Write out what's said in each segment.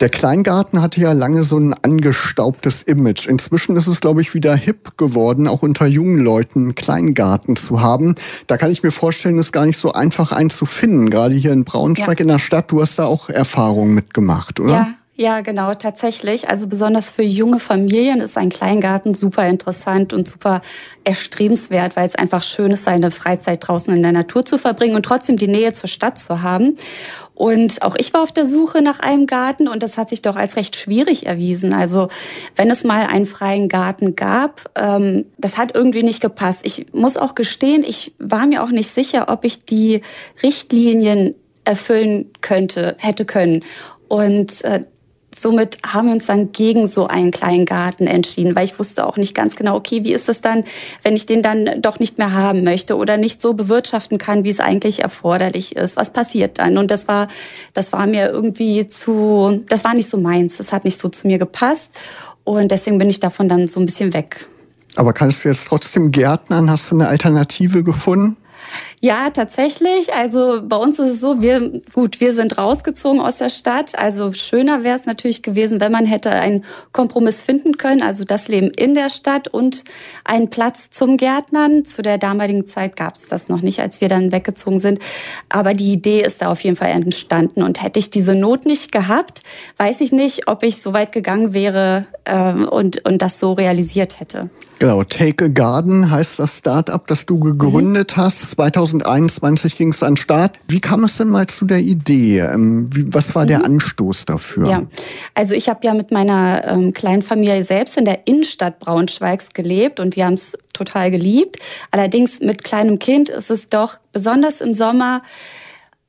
Der Kleingarten hatte ja lange so ein angestaubtes Image. Inzwischen ist es, glaube ich, wieder hip geworden, auch unter jungen Leuten einen Kleingarten zu haben. Da kann ich mir vorstellen, ist gar nicht so einfach einen zu finden. Gerade hier in Braunschweig ja. in der Stadt, du hast da auch Erfahrungen mitgemacht, oder? Ja. Ja, genau, tatsächlich. Also besonders für junge Familien ist ein Kleingarten super interessant und super erstrebenswert, weil es einfach schön ist, seine Freizeit draußen in der Natur zu verbringen und trotzdem die Nähe zur Stadt zu haben. Und auch ich war auf der Suche nach einem Garten und das hat sich doch als recht schwierig erwiesen. Also wenn es mal einen freien Garten gab, ähm, das hat irgendwie nicht gepasst. Ich muss auch gestehen, ich war mir auch nicht sicher, ob ich die Richtlinien erfüllen könnte, hätte können. Und äh, somit haben wir uns dann gegen so einen kleinen Garten entschieden, weil ich wusste auch nicht ganz genau, okay, wie ist es dann, wenn ich den dann doch nicht mehr haben möchte oder nicht so bewirtschaften kann, wie es eigentlich erforderlich ist. Was passiert dann? Und das war, das war mir irgendwie zu, das war nicht so meins. Das hat nicht so zu mir gepasst. Und deswegen bin ich davon dann so ein bisschen weg. Aber kannst du jetzt trotzdem Gärtnern? Hast du eine Alternative gefunden? Ja, tatsächlich. Also bei uns ist es so, wir, gut, wir sind rausgezogen aus der Stadt. Also schöner wäre es natürlich gewesen, wenn man hätte einen Kompromiss finden können. Also das Leben in der Stadt und einen Platz zum Gärtnern. Zu der damaligen Zeit gab es das noch nicht, als wir dann weggezogen sind. Aber die Idee ist da auf jeden Fall entstanden. Und hätte ich diese Not nicht gehabt, weiß ich nicht, ob ich so weit gegangen wäre äh, und, und das so realisiert hätte. Genau, Take a Garden heißt das Start-up, das du gegründet mhm. hast. 2021 ging es an den Start. Wie kam es denn mal zu der Idee? Ähm, wie, was war mhm. der Anstoß dafür? Ja, also ich habe ja mit meiner ähm, kleinen Familie selbst in der Innenstadt Braunschweigs gelebt und wir haben es total geliebt. Allerdings mit kleinem Kind ist es doch besonders im Sommer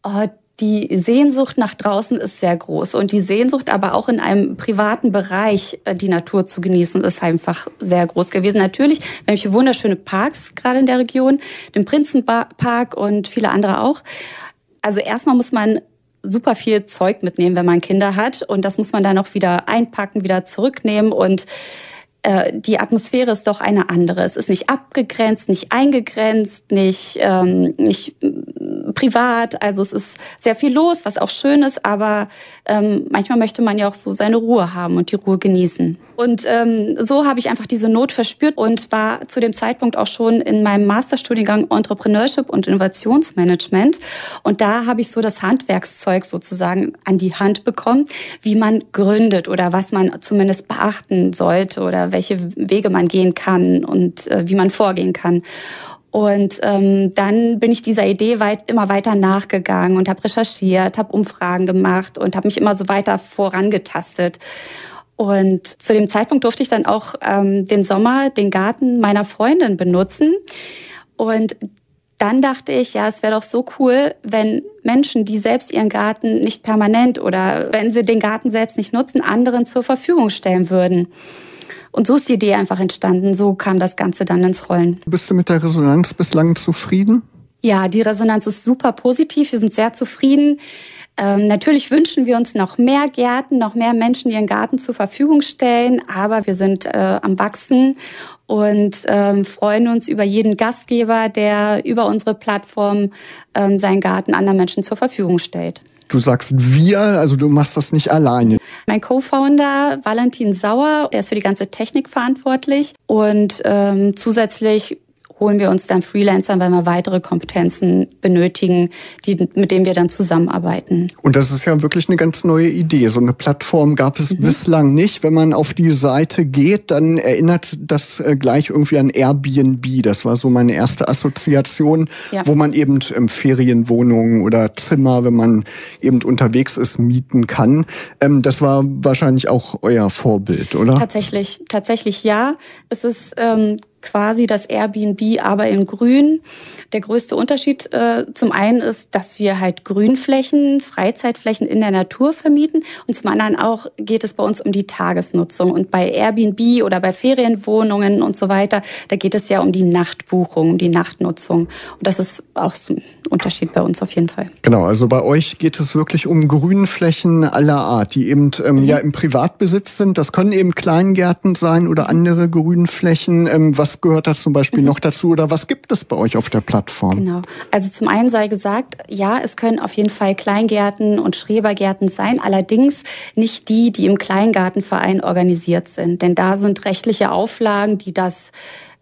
oh, die Sehnsucht nach draußen ist sehr groß und die Sehnsucht aber auch in einem privaten Bereich äh, die Natur zu genießen ist einfach sehr groß gewesen. Natürlich, wir haben hier wunderschöne Parks gerade in der Region, den Prinzenpark und viele andere auch. Also erstmal muss man super viel Zeug mitnehmen, wenn man Kinder hat und das muss man dann auch wieder einpacken, wieder zurücknehmen und äh, die Atmosphäre ist doch eine andere. Es ist nicht abgegrenzt, nicht eingegrenzt, nicht, ähm, nicht privat. Also es ist sehr viel los, was auch schön ist, aber ähm, manchmal möchte man ja auch so seine Ruhe haben und die Ruhe genießen. Und ähm, so habe ich einfach diese Not verspürt und war zu dem Zeitpunkt auch schon in meinem Masterstudiengang Entrepreneurship und Innovationsmanagement. Und da habe ich so das Handwerkszeug sozusagen an die Hand bekommen, wie man gründet oder was man zumindest beachten sollte oder welche Wege man gehen kann und äh, wie man vorgehen kann. Und ähm, dann bin ich dieser Idee weit, immer weiter nachgegangen und habe recherchiert, habe Umfragen gemacht und habe mich immer so weiter vorangetastet. Und zu dem Zeitpunkt durfte ich dann auch ähm, den Sommer den Garten meiner Freundin benutzen. Und dann dachte ich, ja, es wäre doch so cool, wenn Menschen, die selbst ihren Garten nicht permanent oder wenn sie den Garten selbst nicht nutzen, anderen zur Verfügung stellen würden. Und so ist die Idee einfach entstanden. So kam das Ganze dann ins Rollen. Bist du mit der Resonanz bislang zufrieden? Ja, die Resonanz ist super positiv. Wir sind sehr zufrieden. Ähm, natürlich wünschen wir uns noch mehr Gärten, noch mehr Menschen, die ihren Garten zur Verfügung stellen. Aber wir sind äh, am Wachsen und ähm, freuen uns über jeden Gastgeber, der über unsere Plattform ähm, seinen Garten anderen Menschen zur Verfügung stellt. Du sagst wir, also du machst das nicht alleine. Mein Co-Founder Valentin Sauer, der ist für die ganze Technik verantwortlich und ähm, zusätzlich holen wir uns dann Freelancer, wenn wir weitere Kompetenzen benötigen, die, mit denen wir dann zusammenarbeiten. Und das ist ja wirklich eine ganz neue Idee. So eine Plattform gab es mhm. bislang nicht. Wenn man auf die Seite geht, dann erinnert das äh, gleich irgendwie an Airbnb. Das war so meine erste Assoziation, ja. wo man eben ähm, Ferienwohnungen oder Zimmer, wenn man eben unterwegs ist, mieten kann. Ähm, das war wahrscheinlich auch euer Vorbild, oder? Tatsächlich, tatsächlich ja. Es ist ähm, quasi das Airbnb, aber in Grün. Der größte Unterschied äh, zum einen ist, dass wir halt Grünflächen, Freizeitflächen in der Natur vermieten und zum anderen auch geht es bei uns um die Tagesnutzung. Und bei Airbnb oder bei Ferienwohnungen und so weiter, da geht es ja um die Nachtbuchung, um die Nachtnutzung. Und das ist auch so Unterschied bei uns auf jeden Fall. Genau, also bei euch geht es wirklich um Grünflächen aller Art, die eben ähm, mhm. ja im Privatbesitz sind. Das können eben Kleingärten sein oder andere Grünflächen. Ähm, was gehört da zum Beispiel mhm. noch dazu oder was gibt es bei euch auf der Plattform? Genau. Also zum einen sei gesagt, ja, es können auf jeden Fall Kleingärten und Schrebergärten sein, allerdings nicht die, die im Kleingartenverein organisiert sind. Denn da sind rechtliche Auflagen, die das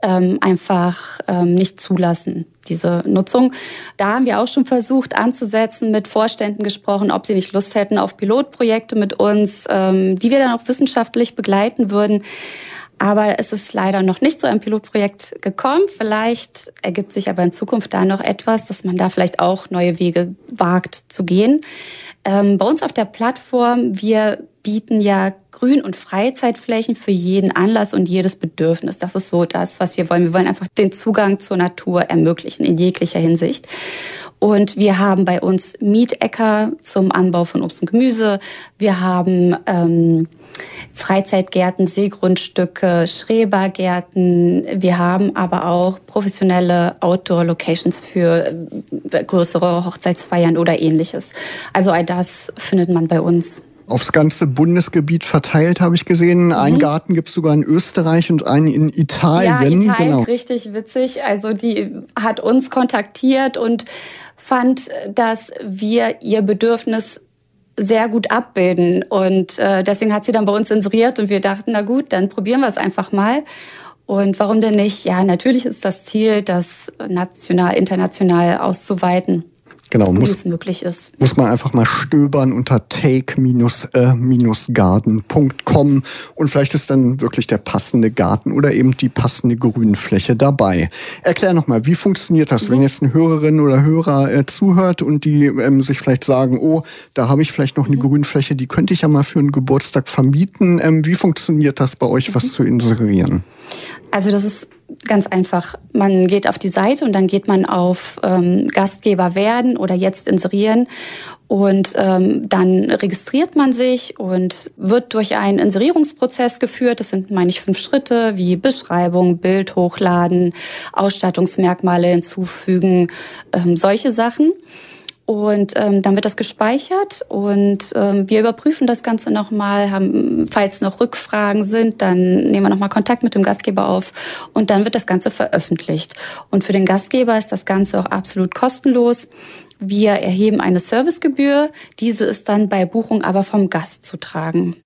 ähm, einfach ähm, nicht zulassen, diese Nutzung. Da haben wir auch schon versucht anzusetzen, mit Vorständen gesprochen, ob sie nicht Lust hätten auf Pilotprojekte mit uns, ähm, die wir dann auch wissenschaftlich begleiten würden. Aber es ist leider noch nicht zu einem Pilotprojekt gekommen. Vielleicht ergibt sich aber in Zukunft da noch etwas, dass man da vielleicht auch neue Wege wagt zu gehen. Ähm, bei uns auf der Plattform, wir bieten ja Grün- und Freizeitflächen für jeden Anlass und jedes Bedürfnis. Das ist so das, was wir wollen. Wir wollen einfach den Zugang zur Natur ermöglichen in jeglicher Hinsicht. Und wir haben bei uns Mietäcker zum Anbau von Obst und Gemüse. Wir haben ähm, Freizeitgärten, Seegrundstücke, Schrebergärten. Wir haben aber auch professionelle Outdoor-Locations für äh, größere Hochzeitsfeiern oder ähnliches. Also all das findet man bei uns aufs ganze Bundesgebiet verteilt, habe ich gesehen. Mhm. Einen Garten gibt es sogar in Österreich und einen in Italien. Ja, Italien, genau. richtig witzig. Also die hat uns kontaktiert und fand, dass wir ihr Bedürfnis sehr gut abbilden. Und äh, deswegen hat sie dann bei uns inseriert und wir dachten, na gut, dann probieren wir es einfach mal. Und warum denn nicht? Ja, natürlich ist das Ziel, das national, international auszuweiten. Genau, muss, wie es möglich ist. Muss man einfach mal stöbern unter take-garden.com und vielleicht ist dann wirklich der passende Garten oder eben die passende Grünfläche dabei. Erklär nochmal, wie funktioniert das, mhm. wenn jetzt eine Hörerin oder Hörer äh, zuhört und die ähm, sich vielleicht sagen, oh, da habe ich vielleicht noch eine mhm. Grünfläche, die könnte ich ja mal für einen Geburtstag vermieten. Ähm, wie funktioniert das bei euch, was mhm. zu inserieren? Also das ist ganz einfach. Man geht auf die Seite und dann geht man auf ähm, Gastgeber werden oder jetzt inserieren und ähm, dann registriert man sich und wird durch einen Inserierungsprozess geführt. Das sind, meine ich, fünf Schritte wie Beschreibung, Bild hochladen, Ausstattungsmerkmale hinzufügen, ähm, solche Sachen. Und ähm, dann wird das gespeichert und ähm, wir überprüfen das Ganze nochmal, haben, falls noch Rückfragen sind, dann nehmen wir nochmal Kontakt mit dem Gastgeber auf und dann wird das Ganze veröffentlicht. Und für den Gastgeber ist das Ganze auch absolut kostenlos. Wir erheben eine Servicegebühr, diese ist dann bei Buchung aber vom Gast zu tragen.